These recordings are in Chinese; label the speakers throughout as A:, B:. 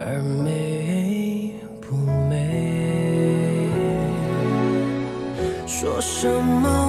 A: 而美不美？说什么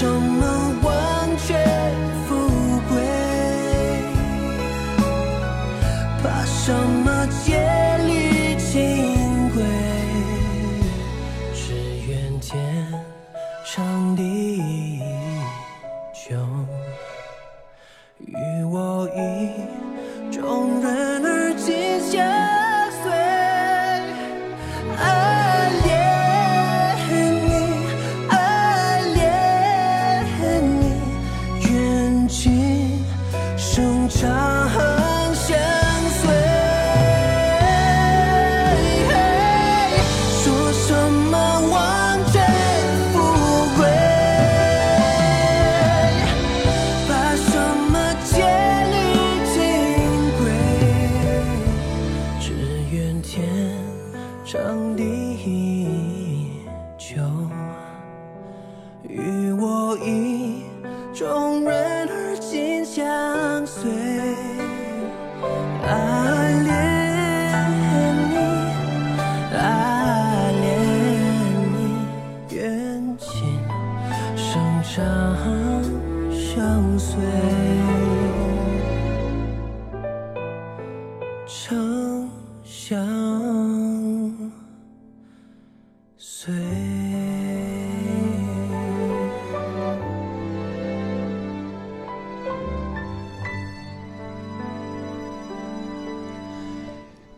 A: 什么？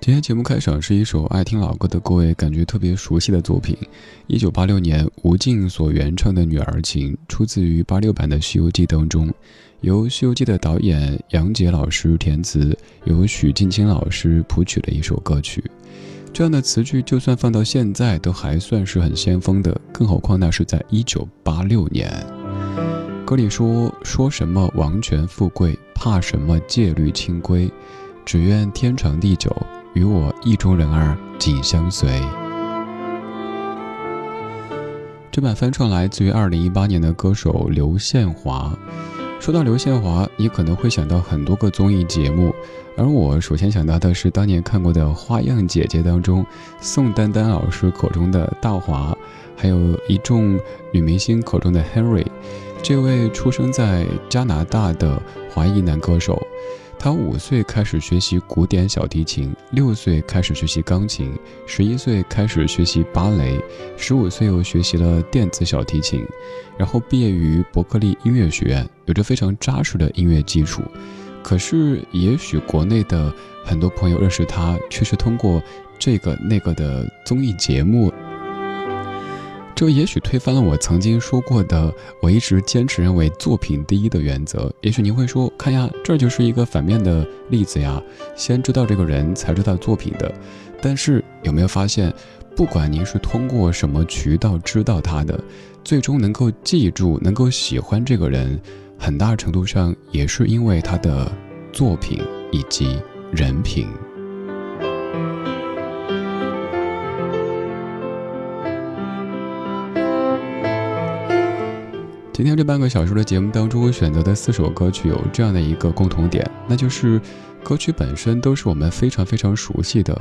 B: 今天节目开场是一首爱听老歌的各位感觉特别熟悉的作品，一九八六年吴静所原唱的《女儿情》，出自于八六版的《西游记》当中，由《西游记》的导演杨洁老师填词，由许镜清老师谱曲的一首歌曲。这样的词句就算放到现在都还算是很先锋的，更何况那是在一九八六年。歌里说：“说什么王权富贵，怕什么戒律清规，只愿天长地久，与我意中人儿紧相随。”这版翻唱来自于二零一八年的歌手刘宪华。说到刘宪华，你可能会想到很多个综艺节目，而我首先想到的是当年看过的《花样姐姐》当中，宋丹丹老师口中的大华，还有一众女明星口中的 Henry，这位出生在加拿大的华裔男歌手。他五岁开始学习古典小提琴，六岁开始学习钢琴，十一岁开始学习芭蕾，十五岁又学习了电子小提琴，然后毕业于伯克利音乐学院，有着非常扎实的音乐基础。可是，也许国内的很多朋友认识他，却是通过这个那个的综艺节目。这也许推翻了我曾经说过的，我一直坚持认为作品第一的原则。也许您会说，看呀，这就是一个反面的例子呀，先知道这个人才知道作品的。但是有没有发现，不管您是通过什么渠道知道他的，最终能够记住、能够喜欢这个人，很大程度上也是因为他的作品以及人品。今天这半个小时的节目当中我选择的四首歌曲有这样的一个共同点，那就是歌曲本身都是我们非常非常熟悉的，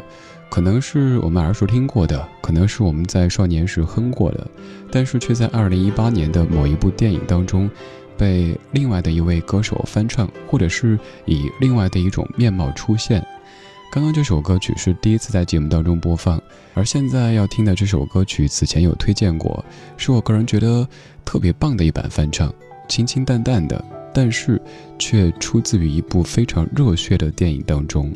B: 可能是我们耳熟听过的，可能是我们在少年时哼过的，但是却在二零一八年的某一部电影当中，被另外的一位歌手翻唱，或者是以另外的一种面貌出现。刚刚这首歌曲是第一次在节目当中播放，而现在要听的这首歌曲，此前有推荐过，是我个人觉得特别棒的一版翻唱，清清淡淡的，但是却出自于一部非常热血的电影当中。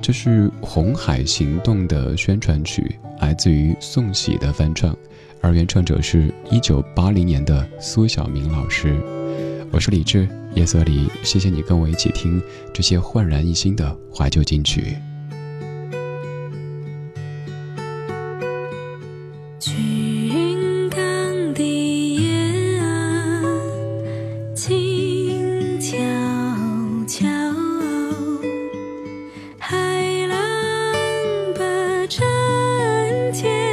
B: 这是《红海行动》的宣传曲，来自于宋玺的翻唱，而原唱者是一九八零年的苏小明老师。我是李志，夜色里，谢谢你跟我一起听这些焕然一新的怀旧金曲。
C: 水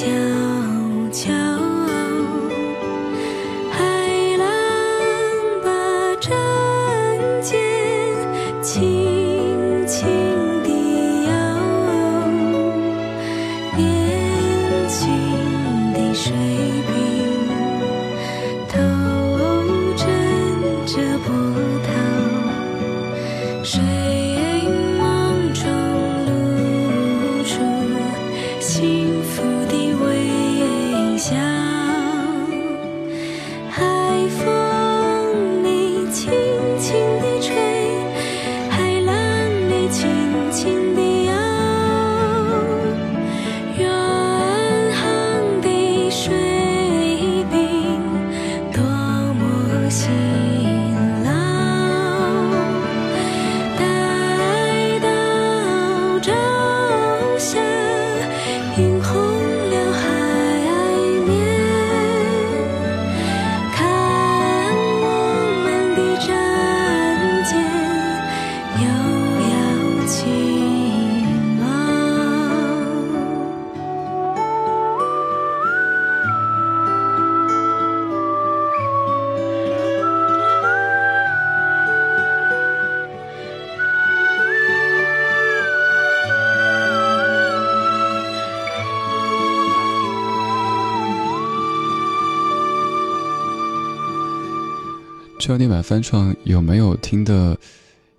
C: 家。
B: 知道那版翻唱有没有听的？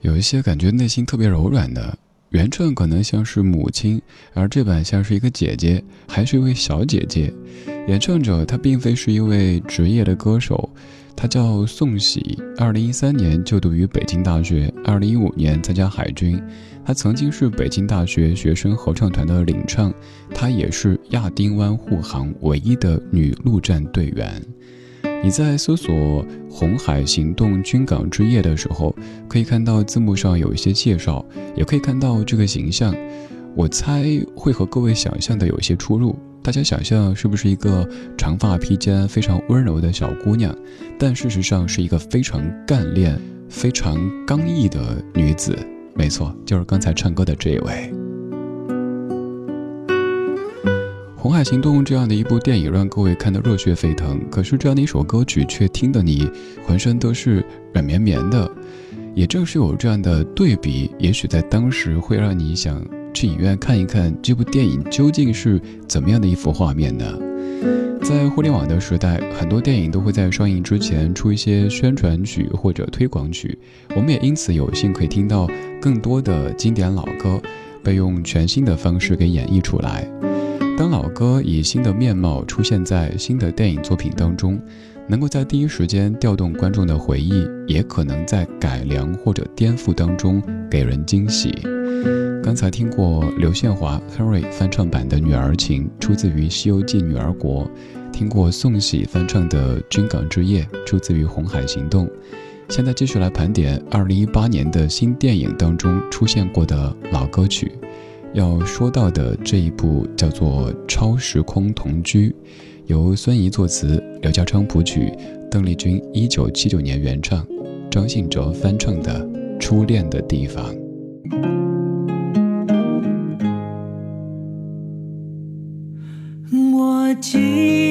B: 有一些感觉内心特别柔软的。原唱可能像是母亲，而这版像是一个姐姐，还是一位小姐姐。演唱者她并非是一位职业的歌手，她叫宋喜。二零一三年就读于北京大学，二零一五年参加海军。她曾经是北京大学学生合唱团的领唱，她也是亚丁湾护航唯一的女陆战队员。你在搜索《红海行动军港之夜》的时候，可以看到字幕上有一些介绍，也可以看到这个形象。我猜会和各位想象的有一些出入。大家想象是不是一个长发披肩、非常温柔的小姑娘？但事实上是一个非常干练、非常刚毅的女子。没错，就是刚才唱歌的这一位。《红海行动》这样的一部电影让各位看得热血沸腾，可是这样的一首歌曲却听得你浑身都是软绵绵的。也正是有这样的对比，也许在当时会让你想去影院看一看这部电影究竟是怎么样的一幅画面呢？在互联网的时代，很多电影都会在上映之前出一些宣传曲或者推广曲，我们也因此有幸可以听到更多的经典老歌被用全新的方式给演绎出来。当老歌以新的面貌出现在新的电影作品当中，能够在第一时间调动观众的回忆，也可能在改良或者颠覆当中给人惊喜。刚才听过刘宪华 Henry 翻唱版的《女儿情》，出自于《西游记女儿国》；听过宋喜翻唱的《军港之夜》，出自于《红海行动》。现在继续来盘点2018年的新电影当中出现过的老歌曲。要说到的这一部叫做《超时空同居》，由孙怡作词，刘家昌谱曲，邓丽君一九七九年原唱，张信哲翻唱的《初恋的地方》。
D: 我记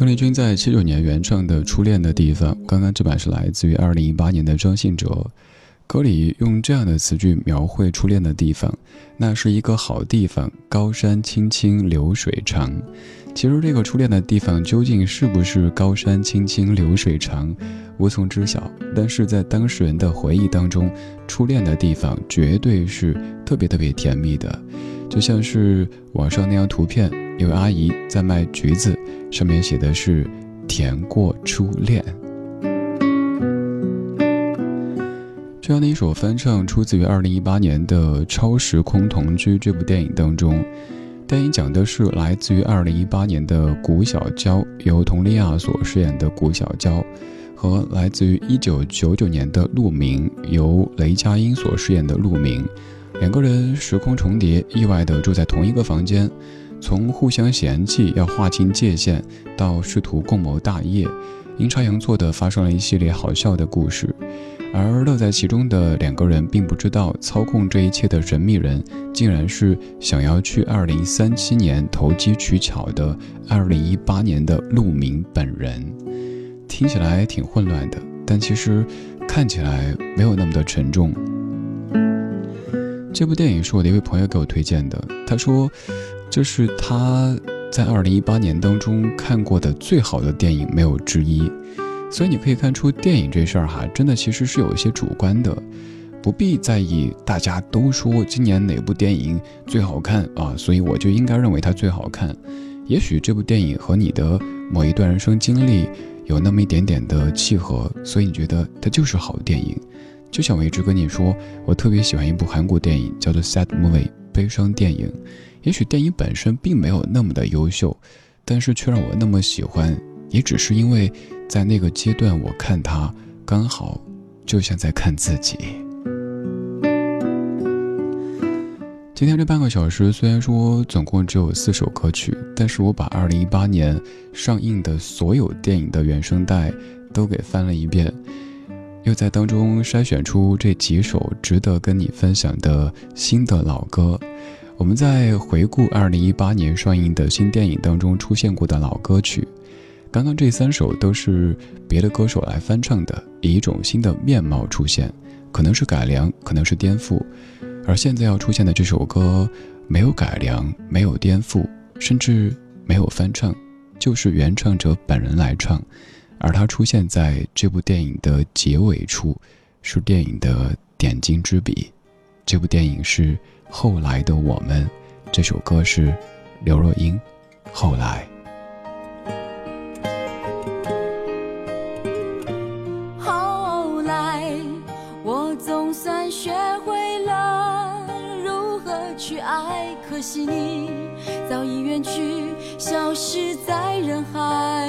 B: 邓丽君在七九年原创的《初恋的地方》，刚刚这版是来自于二零一八年的张信哲。歌里用这样的词句描绘初恋的地方，那是一个好地方，高山青青流水长。其实这个初恋的地方究竟是不是高山青青流水长，无从知晓。但是在当事人的回忆当中，初恋的地方绝对是特别特别甜蜜的，就像是网上那张图片，有位阿姨在卖橘子，上面写的是“甜过初恋”。这样的一首翻唱出自于二零一八年的《超时空同居》这部电影当中。电影讲的是来自于二零一八年的古小娇，由佟丽娅所饰演的古小娇，和来自于一九九九年的陆明，由雷佳音所饰演的陆明，两个人时空重叠，意外的住在同一个房间，从互相嫌弃要划清界限，到试图共谋大业，阴差阳错的发生了一系列好笑的故事。而乐在其中的两个人并不知道，操控这一切的神秘人，竟然是想要去二零三七年投机取巧的二零一八年的陆明本人。听起来挺混乱的，但其实看起来没有那么的沉重。这部电影是我的一位朋友给我推荐的，他说这是他在二零一八年当中看过的最好的电影，没有之一。所以你可以看出，电影这事儿哈，真的其实是有一些主观的，不必在意大家都说今年哪部电影最好看啊，所以我就应该认为它最好看。也许这部电影和你的某一段人生经历有那么一点点的契合，所以你觉得它就是好电影。就像我一直跟你说，我特别喜欢一部韩国电影，叫做《Sad Movie》悲伤电影。也许电影本身并没有那么的优秀，但是却让我那么喜欢，也只是因为。在那个阶段，我看他刚好就像在看自己。今天这半个小时虽然说总共只有四首歌曲，但是我把二零一八年上映的所有电影的原声带都给翻了一遍，又在当中筛选出这几首值得跟你分享的新的老歌。我们在回顾二零一八年上映的新电影当中出现过的老歌曲。刚刚这三首都是别的歌手来翻唱的，以一种新的面貌出现，可能是改良，可能是颠覆。而现在要出现的这首歌，没有改良，没有颠覆，甚至没有翻唱，就是原唱者本人来唱。而它出现在这部电影的结尾处，是电影的点睛之笔。这部电影是《后来的我们》，这首歌是刘若英，《后来》。
E: 后来我总算学会了如何去爱可惜你早已远去，消失在人海。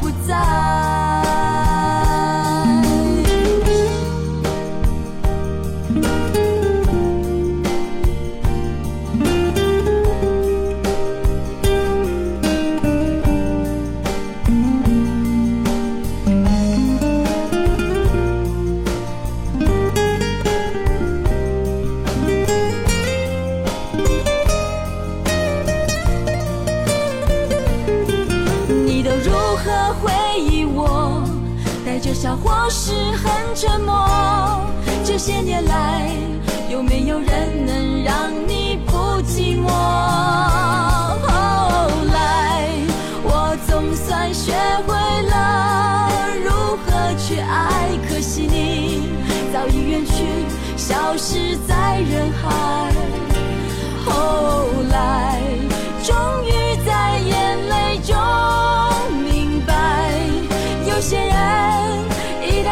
E: 不在。